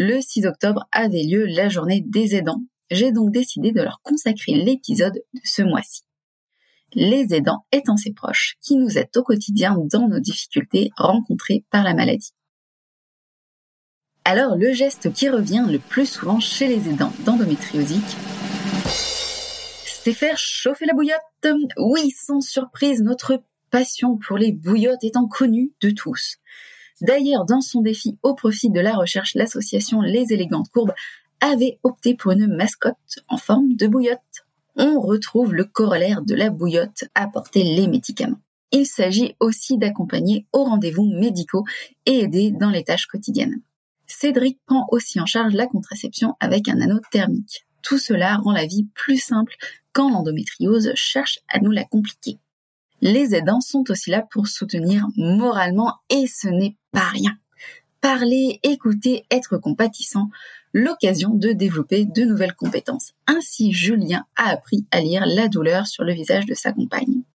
le 6 octobre avait lieu la journée des aidants. J'ai donc décidé de leur consacrer l'épisode de ce mois-ci. Les aidants étant ses proches qui nous aident au quotidien dans nos difficultés rencontrées par la maladie. Alors, le geste qui revient le plus souvent chez les aidants d'endométriosique, c'est faire chauffer la bouillotte. Oui, sans surprise, notre passion pour les bouillottes étant connue de tous. D'ailleurs, dans son défi au profit de la recherche, l'association Les Élégantes Courbes avait opté pour une mascotte en forme de bouillotte. On retrouve le corollaire de la bouillotte, apporter les médicaments. Il s'agit aussi d'accompagner aux rendez-vous médicaux et aider dans les tâches quotidiennes. Cédric prend aussi en charge la contraception avec un anneau thermique. Tout cela rend la vie plus simple quand l'endométriose cherche à nous la compliquer. Les aidants sont aussi là pour soutenir moralement et ce n'est pas rien. Parler, écouter, être compatissant, l'occasion de développer de nouvelles compétences. Ainsi, Julien a appris à lire la douleur sur le visage de sa compagne.